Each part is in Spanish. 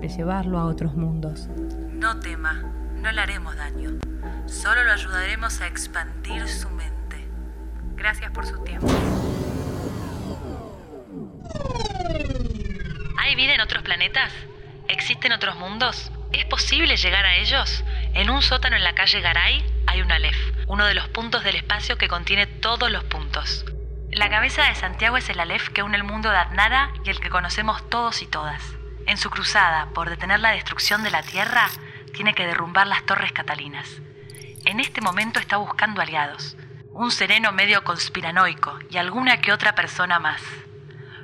de llevarlo a otros mundos. no tema, no le haremos daño. Solo lo ayudaremos a expandir su mente. Gracias por su tiempo. ¿Hay vida en otros planetas? ¿Existen otros mundos? ¿Es posible llegar a ellos? En un sótano en la calle Garay hay un Aleph, uno de los puntos del espacio que contiene todos los puntos. La cabeza de Santiago es el Aleph que une el mundo de Adnara y el que conocemos todos y todas. En su cruzada por detener la destrucción de la Tierra, tiene que derrumbar las torres catalinas. En este momento está buscando aliados, un sereno medio conspiranoico y alguna que otra persona más.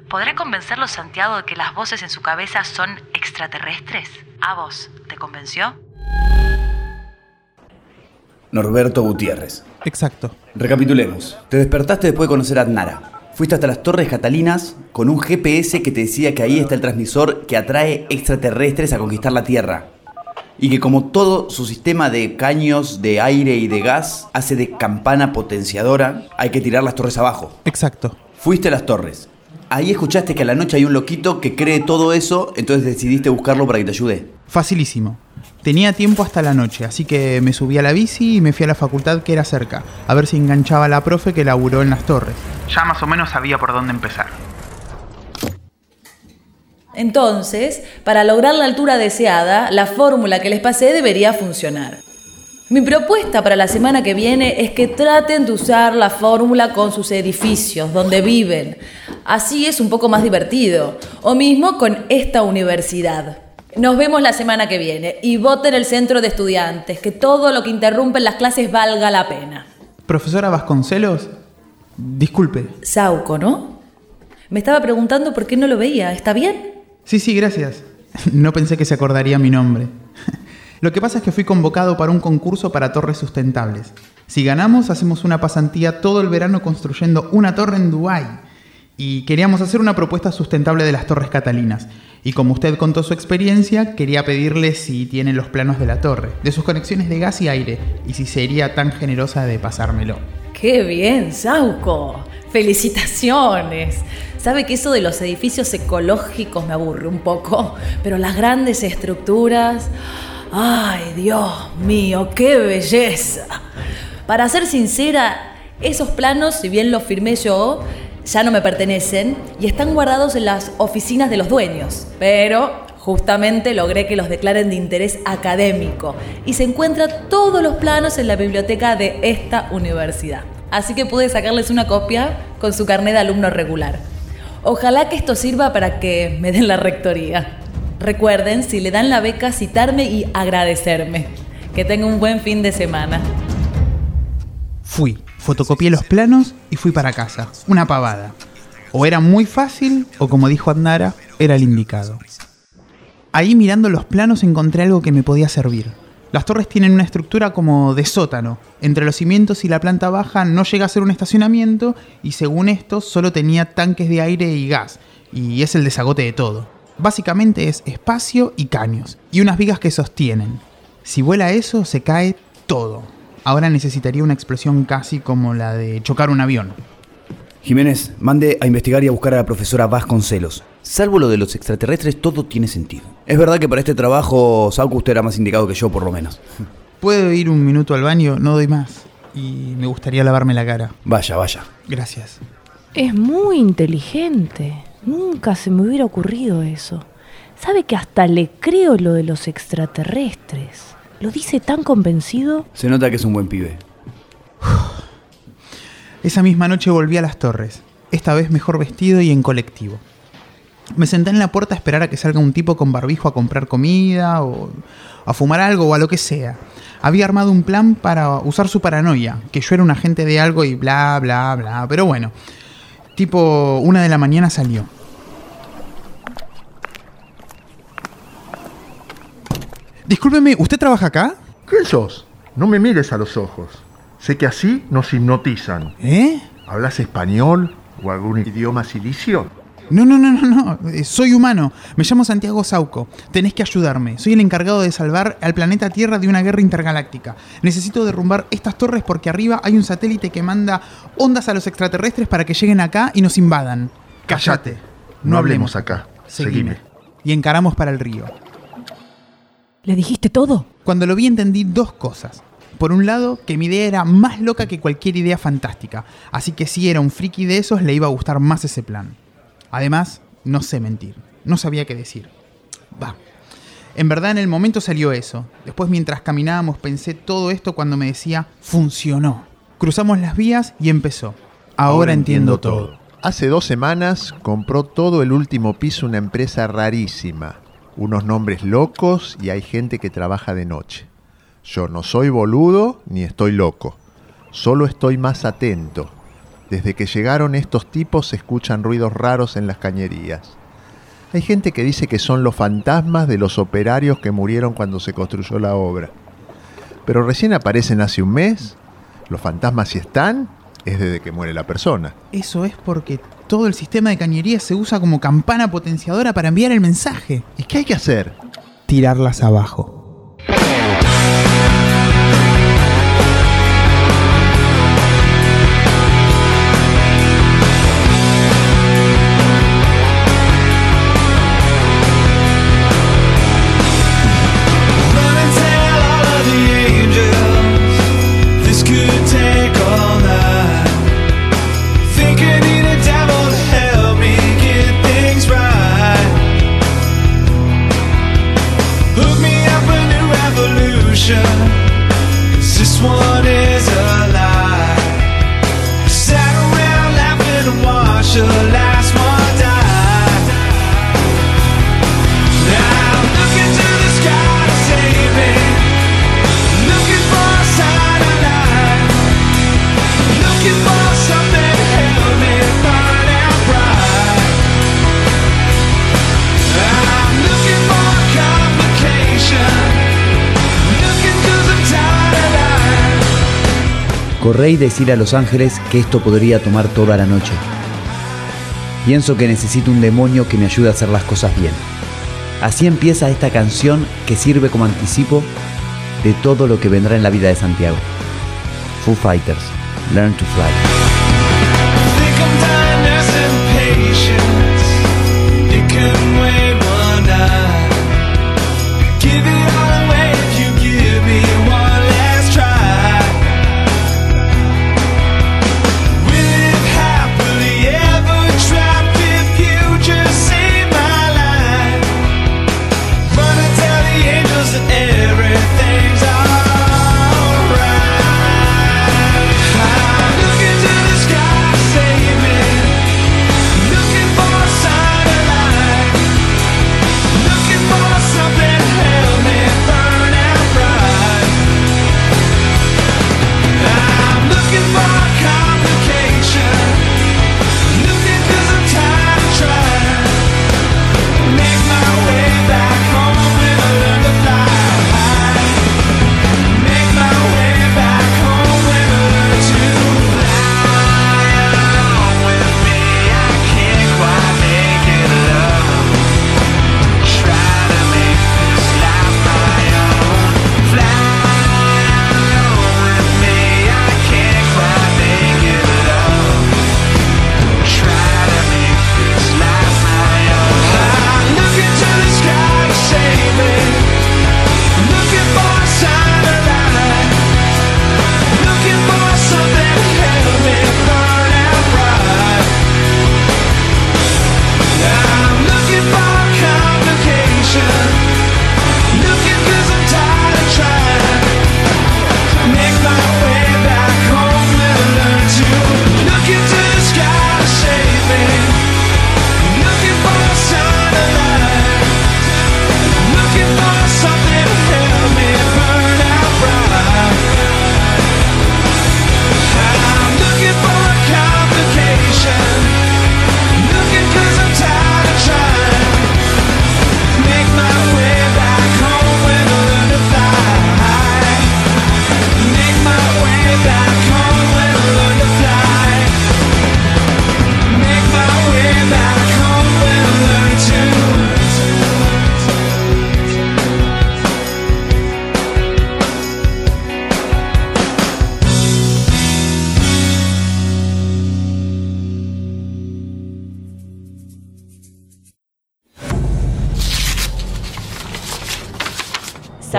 ¿Podrá convencerlo Santiago de que las voces en su cabeza son extraterrestres? ¿A vos te convenció? Norberto Gutiérrez. Exacto. Recapitulemos. Te despertaste después de conocer a Adnara. Fuiste hasta las Torres Catalinas con un GPS que te decía que ahí está el transmisor que atrae extraterrestres a conquistar la Tierra. Y que como todo su sistema de caños de aire y de gas hace de campana potenciadora, hay que tirar las torres abajo. Exacto. Fuiste a las torres. Ahí escuchaste que a la noche hay un loquito que cree todo eso, entonces decidiste buscarlo para que te ayude. Facilísimo. Tenía tiempo hasta la noche, así que me subí a la bici y me fui a la facultad que era cerca, a ver si enganchaba a la profe que laburó en las torres. Ya más o menos sabía por dónde empezar. Entonces, para lograr la altura deseada, la fórmula que les pasé debería funcionar. Mi propuesta para la semana que viene es que traten de usar la fórmula con sus edificios, donde viven. Así es un poco más divertido. O mismo con esta universidad. Nos vemos la semana que viene y voten el centro de estudiantes, que todo lo que interrumpe las clases valga la pena. Profesora Vasconcelos, disculpe. Sauco, ¿no? Me estaba preguntando por qué no lo veía. ¿Está bien? Sí, sí, gracias. No pensé que se acordaría mi nombre. Lo que pasa es que fui convocado para un concurso para torres sustentables. Si ganamos, hacemos una pasantía todo el verano construyendo una torre en Dubái. Y queríamos hacer una propuesta sustentable de las torres catalinas. Y como usted contó su experiencia, quería pedirle si tiene los planos de la torre, de sus conexiones de gas y aire, y si sería tan generosa de pasármelo. ¡Qué bien, Sauco! ¡Felicitaciones! Sabe que eso de los edificios ecológicos me aburre un poco, pero las grandes estructuras... ¡Ay, Dios mío, qué belleza! Para ser sincera, esos planos, si bien los firmé yo, ya no me pertenecen y están guardados en las oficinas de los dueños. Pero justamente logré que los declaren de interés académico y se encuentran todos los planos en la biblioteca de esta universidad. Así que pude sacarles una copia con su carnet de alumno regular. Ojalá que esto sirva para que me den la rectoría. Recuerden, si le dan la beca, citarme y agradecerme. Que tenga un buen fin de semana. Fui, fotocopié los planos y fui para casa. Una pavada. O era muy fácil, o como dijo Adnara, era el indicado. Ahí mirando los planos encontré algo que me podía servir. Las torres tienen una estructura como de sótano. Entre los cimientos y la planta baja no llega a ser un estacionamiento y según esto solo tenía tanques de aire y gas. Y es el desagote de todo. Básicamente es espacio y caños. Y unas vigas que sostienen. Si vuela eso, se cae todo. Ahora necesitaría una explosión casi como la de chocar un avión. Jiménez, mande a investigar y a buscar a la profesora Vasconcelos. Salvo lo de los extraterrestres, todo tiene sentido. Es verdad que para este trabajo, Sauco, usted era más indicado que yo, por lo menos. ¿Puedo ir un minuto al baño? No doy más. Y me gustaría lavarme la cara. Vaya, vaya. Gracias. Es muy inteligente. Nunca se me hubiera ocurrido eso. ¿Sabe que hasta le creo lo de los extraterrestres? Lo dice tan convencido. Se nota que es un buen pibe. Esa misma noche volví a las torres, esta vez mejor vestido y en colectivo. Me senté en la puerta a esperar a que salga un tipo con barbijo a comprar comida o a fumar algo o a lo que sea. Había armado un plan para usar su paranoia, que yo era un agente de algo y bla, bla, bla. Pero bueno, tipo una de la mañana salió. Discúlpeme, ¿usted trabaja acá? ¿Quién sos? No me mires a los ojos. Sé que así nos hipnotizan. ¿Eh? ¿Hablas español o algún idioma silicio? No, no, no, no, no. Eh, Soy humano. Me llamo Santiago Sauco. Tenés que ayudarme. Soy el encargado de salvar al planeta Tierra de una guerra intergaláctica. Necesito derrumbar estas torres porque arriba hay un satélite que manda ondas a los extraterrestres para que lleguen acá y nos invadan. Cállate. No hablemos acá. Seguime. Y encaramos para el río. ¿Le dijiste todo? Cuando lo vi entendí dos cosas. Por un lado, que mi idea era más loca que cualquier idea fantástica, así que si era un friki de esos le iba a gustar más ese plan. Además, no sé mentir, no sabía qué decir. Va. En verdad en el momento salió eso. Después mientras caminábamos pensé todo esto cuando me decía, funcionó. Cruzamos las vías y empezó. Ahora, entiendo, todo. Hace dos semanas compró todo el último piso una empresa rarísima. Unos nombres locos y hay gente que trabaja de noche. Yo no soy boludo ni estoy loco. Solo estoy más atento. Desde que llegaron estos tipos se escuchan ruidos raros en las cañerías. Hay gente que dice que son los fantasmas de los operarios que murieron cuando se construyó la obra. Pero recién aparecen hace un mes. Los fantasmas si están, es desde que muere la persona. Eso es porque todo el sistema de cañería se usa como campana potenciadora para enviar el mensaje. ¿Y qué hay que hacer? Tirarlas abajo. Corré y decir a Los Ángeles que esto podría tomar toda la noche. Pienso que necesito un demonio que me ayude a hacer las cosas bien. Así empieza esta canción que sirve como anticipo de todo lo que vendrá en la vida de Santiago. Foo Fighters, Learn to Fly.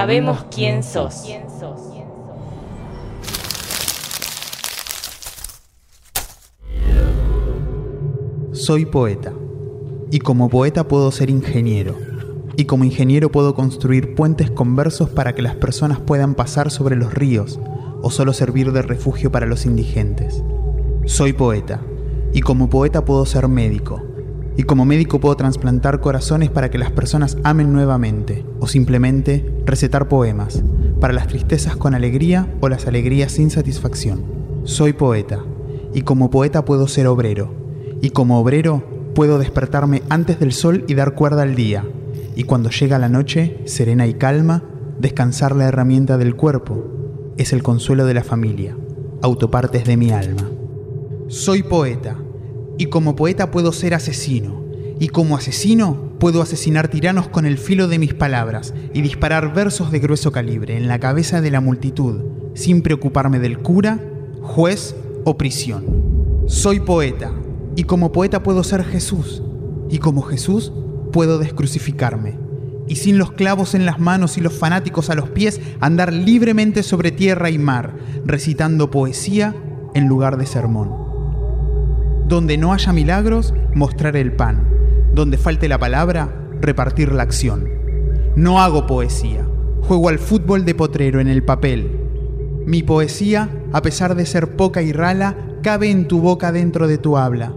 Sabemos quién sos. Soy poeta. Y como poeta puedo ser ingeniero. Y como ingeniero puedo construir puentes con versos para que las personas puedan pasar sobre los ríos o solo servir de refugio para los indigentes. Soy poeta. Y como poeta puedo ser médico. Y como médico puedo trasplantar corazones para que las personas amen nuevamente. O simplemente recetar poemas. Para las tristezas con alegría o las alegrías sin satisfacción. Soy poeta. Y como poeta puedo ser obrero. Y como obrero puedo despertarme antes del sol y dar cuerda al día. Y cuando llega la noche, serena y calma, descansar la herramienta del cuerpo. Es el consuelo de la familia. Autopartes de mi alma. Soy poeta. Y como poeta puedo ser asesino. Y como asesino puedo asesinar tiranos con el filo de mis palabras y disparar versos de grueso calibre en la cabeza de la multitud, sin preocuparme del cura, juez o prisión. Soy poeta. Y como poeta puedo ser Jesús. Y como Jesús puedo descrucificarme. Y sin los clavos en las manos y los fanáticos a los pies, andar libremente sobre tierra y mar, recitando poesía en lugar de sermón. Donde no haya milagros, mostrar el pan. Donde falte la palabra, repartir la acción. No hago poesía. Juego al fútbol de potrero en el papel. Mi poesía, a pesar de ser poca y rala, cabe en tu boca dentro de tu habla.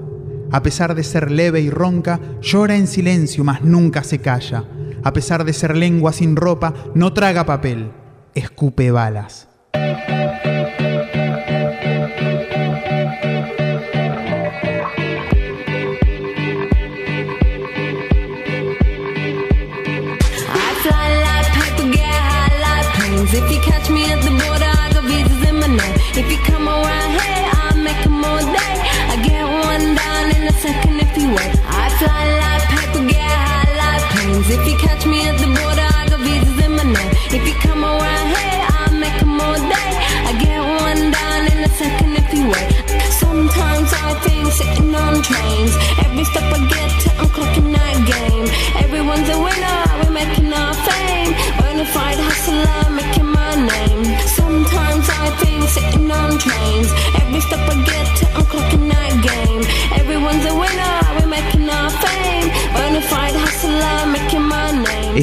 A pesar de ser leve y ronca, llora en silencio, mas nunca se calla. A pesar de ser lengua sin ropa, no traga papel, escupe balas. If you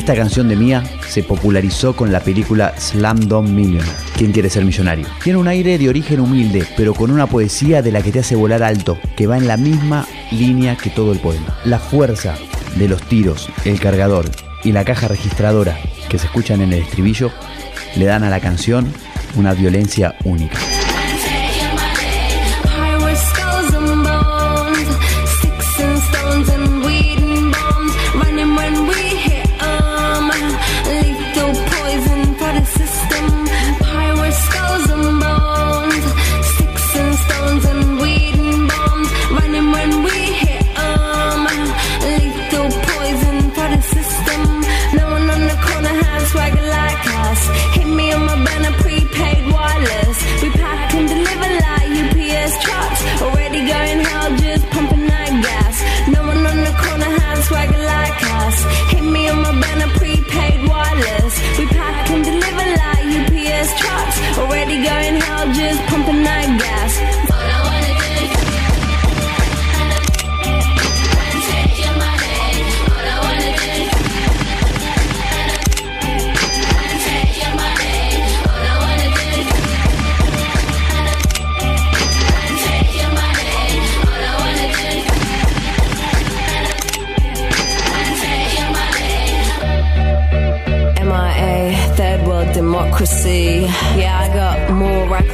Esta canción de Mía se popularizó con la película Slam Dunk Millionaire. ¿Quién quiere ser millonario? Tiene un aire de origen humilde, pero con una poesía de la que te hace volar alto, que va en la misma línea que todo el poema. La fuerza de los tiros, el cargador y la caja registradora que se escuchan en el estribillo le dan a la canción una violencia única.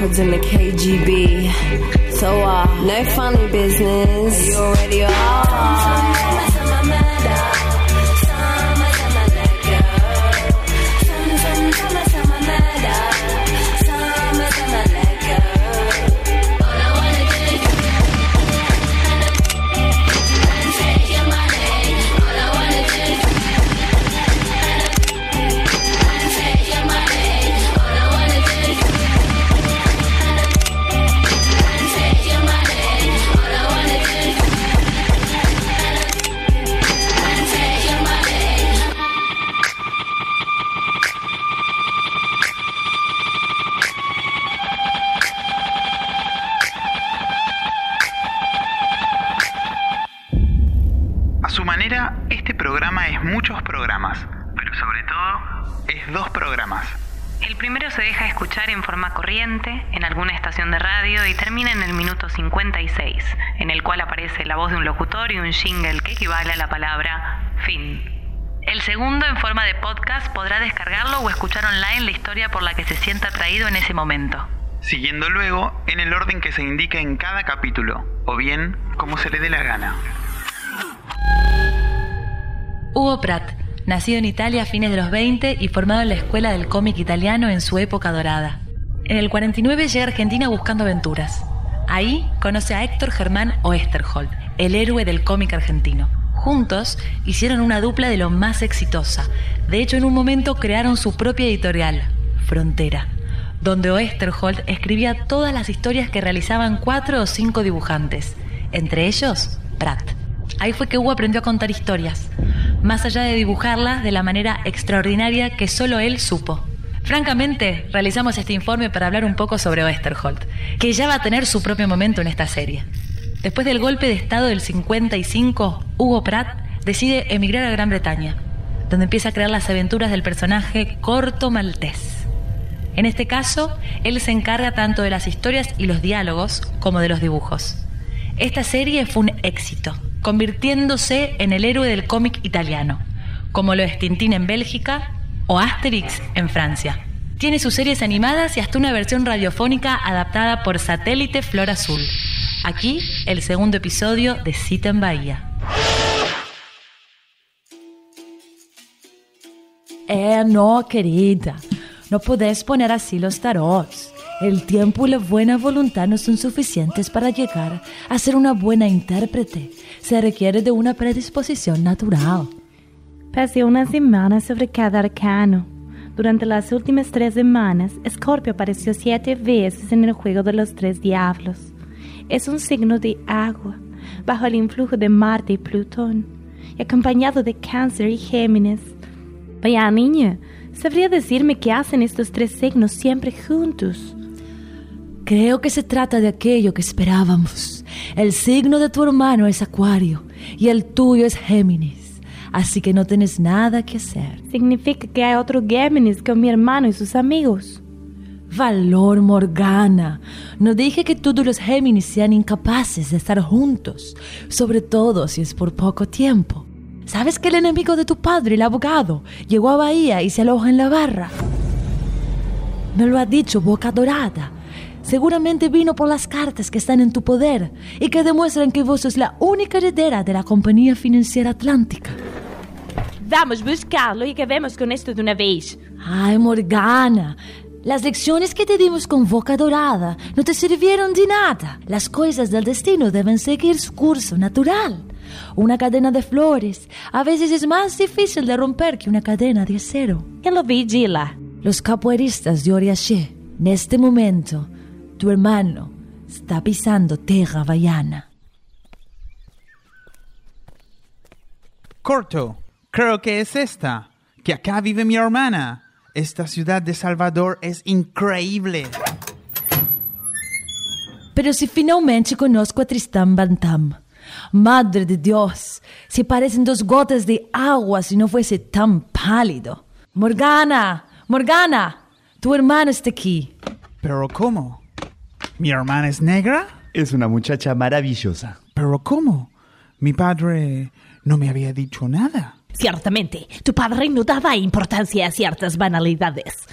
Records than the KGB. So, uh, no funny business. You already are. Escuchar en forma corriente en alguna estación de radio y termina en el minuto 56, en el cual aparece la voz de un locutor y un jingle que equivale a la palabra fin. El segundo, en forma de podcast, podrá descargarlo o escuchar online la historia por la que se sienta atraído en ese momento. Siguiendo luego en el orden que se indica en cada capítulo, o bien como se le dé la gana. Hugo Pratt, nacido en Italia a fines de los 20 y formado en la escuela del cómic italiano en su época dorada. En el 49 llega a Argentina buscando aventuras. Ahí conoce a Héctor Germán Oesterhold, el héroe del cómic argentino. Juntos hicieron una dupla de lo más exitosa. De hecho, en un momento crearon su propia editorial, Frontera, donde Oesterhold escribía todas las historias que realizaban cuatro o cinco dibujantes, entre ellos Pratt. Ahí fue que Hugo aprendió a contar historias, más allá de dibujarlas de la manera extraordinaria que solo él supo. Francamente, realizamos este informe para hablar un poco sobre Oesterhold, que ya va a tener su propio momento en esta serie. Después del golpe de Estado del 55, Hugo Pratt decide emigrar a Gran Bretaña, donde empieza a crear las aventuras del personaje Corto Maltés. En este caso, él se encarga tanto de las historias y los diálogos como de los dibujos. Esta serie fue un éxito, convirtiéndose en el héroe del cómic italiano, como lo es Tintín en Bélgica o Asterix en Francia. Tiene sus series animadas y hasta una versión radiofónica adaptada por Satélite Flor Azul. Aquí, el segundo episodio de Cita en Bahía. Eh, no, querida. No podés poner así los tarots. El tiempo y la buena voluntad no son suficientes para llegar a ser una buena intérprete. Se requiere de una predisposición natural. Pasé una semana sobre cada arcano. Durante las últimas tres semanas, Escorpio apareció siete veces en el juego de los tres diablos. Es un signo de agua, bajo el influjo de Marte y Plutón, y acompañado de Cáncer y Géminis. Vaya niña, ¿sabría decirme qué hacen estos tres signos siempre juntos? Creo que se trata de aquello que esperábamos. El signo de tu hermano es Acuario y el tuyo es Géminis. Así que no tienes nada que hacer. Significa que hay otro Géminis con mi hermano y sus amigos. Valor, Morgana. No dije que todos los Géminis sean incapaces de estar juntos, sobre todo si es por poco tiempo. ¿Sabes que el enemigo de tu padre, el abogado, llegó a Bahía y se aloja en la barra? Me lo ha dicho Boca Dorada. Seguramente vino por las cartas que están en tu poder y que demuestran que vos sos la única heredera de la compañía financiera atlántica. Vamos a buscarlo y acabemos con esto de una vez. Ay, Morgana, las lecciones que te dimos con Boca Dorada no te sirvieron de nada. Las cosas del destino deben seguir su curso natural. Una cadena de flores a veces es más difícil de romper que una cadena de acero. ¿Quién lo vigila? Los capoeiristas de Oriaché. En este momento, tu hermano está pisando tierra vallana. Corto, creo que es esta, que acá vive mi hermana. Esta ciudad de Salvador es increíble. Pero si finalmente conozco a Tristán Bantam. Madre de Dios, si parecen dos gotas de agua si no fuese tan pálido. Morgana, Morgana, tu hermano está aquí. ¿Pero cómo? ¿Mi hermana es negra? Es una muchacha maravillosa. ¿Pero cómo? Mi padre no me había dicho nada. Ciertamente, tu padre no daba importancia a ciertas banalidades.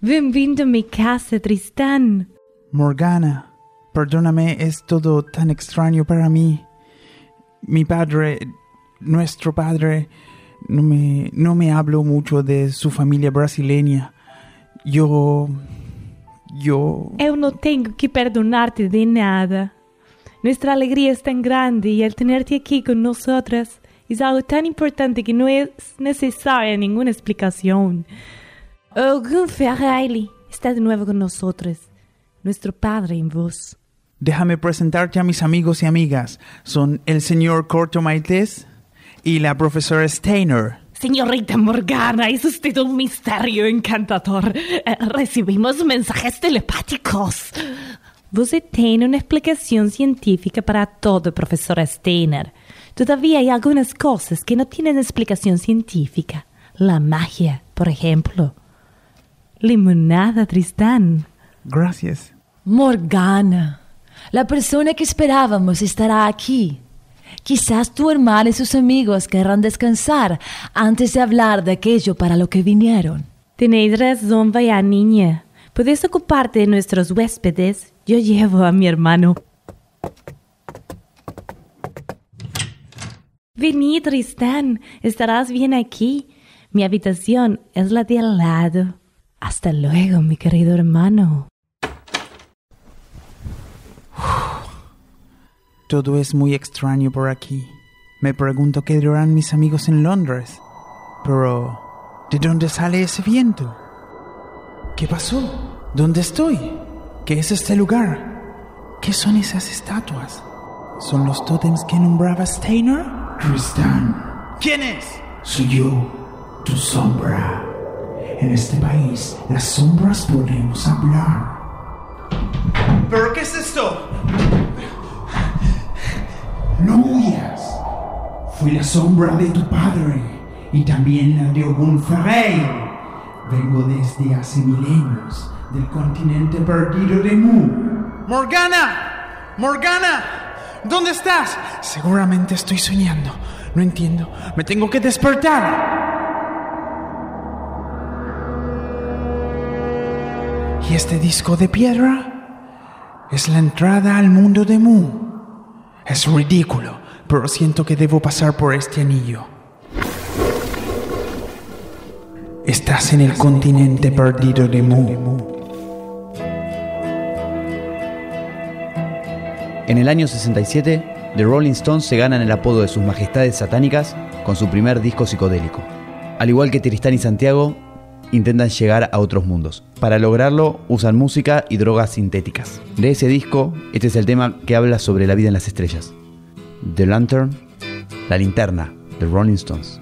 Bienvenido a mi casa, Tristán. Morgana, perdóname, es todo tan extraño para mí. Mi padre, nuestro padre, no me, no me habló mucho de su familia brasileña. Yo... Yo... Eu no tengo que perdonarte de nada. Nuestra alegría es tan grande y el tenerte aquí con nosotras es algo tan importante que no es necesaria ninguna explicación. Ogun Ferreira está de nuevo con nosotros, nuestro padre en voz. Déjame presentarte a mis amigos y amigas. Son el señor Corto Maltés y la profesora Steiner. Señorita Morgana, es usted un misterio encantador. Eh, recibimos mensajes telepáticos. Você tem una explicación científica para todo, profesora Steiner. Todavía hay algunas cosas que no tienen explicación científica. La magia, por ejemplo. Limonada, Tristán. Gracias. Morgana, la persona que esperábamos estará aquí. Quizás tu hermana y sus amigos querrán descansar antes de hablar de aquello para lo que vinieron. Tenéis razón, vaya niña. Puedes ocuparte de nuestros huéspedes. Yo llevo a mi hermano. Vení, Tristán. Estarás bien aquí. Mi habitación es la de al lado. Hasta luego, mi querido hermano. Todo es muy extraño por aquí. Me pregunto qué dirán mis amigos en Londres. Pero, ¿de dónde sale ese viento? ¿Qué pasó? ¿Dónde estoy? ¿Qué es este lugar? ¿Qué son esas estatuas? ¿Son los tótems que nombraba Steiner? Tristan, ¿Quién es? soy yo, tu sombra. En este país, las sombras podemos hablar. ¿Pero qué es esto? No huyas. Fui la sombra de tu padre y también la de Ogun Ferreir. Vengo desde hace milenios del continente perdido de Mu. ¡Morgana! ¡Morgana! ¿Dónde estás? Seguramente estoy soñando. No entiendo. Me tengo que despertar. ¿Y este disco de piedra? Es la entrada al mundo de Mu. Es ridículo, pero siento que debo pasar por este anillo. Estás en el continente perdido de Mu. En el año 67, The Rolling Stones se ganan el apodo de sus majestades satánicas con su primer disco psicodélico. Al igual que Tristán y Santiago, intentan llegar a otros mundos. Para lograrlo, usan música y drogas sintéticas. De ese disco, este es el tema que habla sobre la vida en las estrellas. The Lantern, la linterna, The Rolling Stones.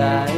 paradise.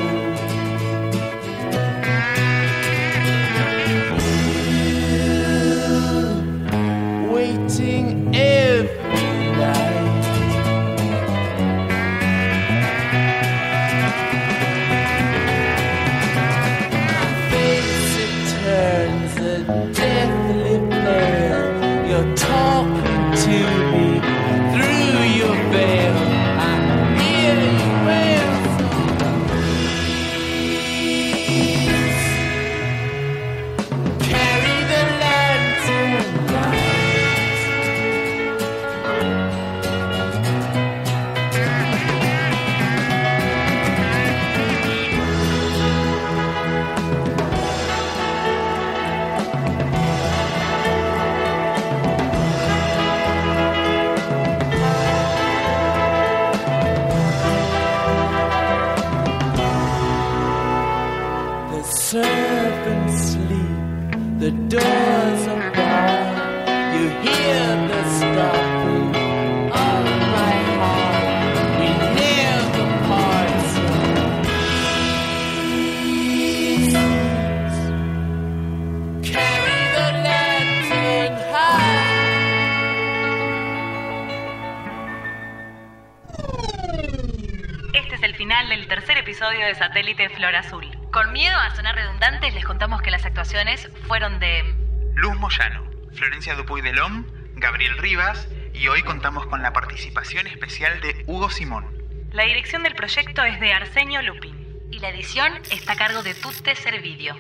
Flor Azul. Con miedo a sonar redundantes, les contamos que las actuaciones fueron de Luz Moyano, Florencia Dupuy de Lom, Gabriel Rivas y hoy contamos con la participación especial de Hugo Simón. La dirección del proyecto es de Arsenio Lupin. y la edición está a cargo de Tutte Servidio.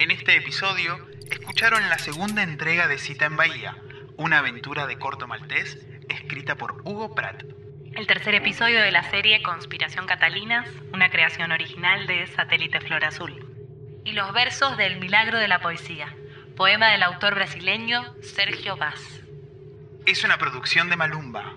En este episodio escucharon la segunda entrega de Cita en Bahía, una aventura de corto maltés escrita por Hugo Pratt. El tercer episodio de la serie Conspiración Catalinas, una creación original de Satélite Flor Azul. Y los versos del Milagro de la Poesía, poema del autor brasileño Sergio Vaz. Es una producción de Malumba.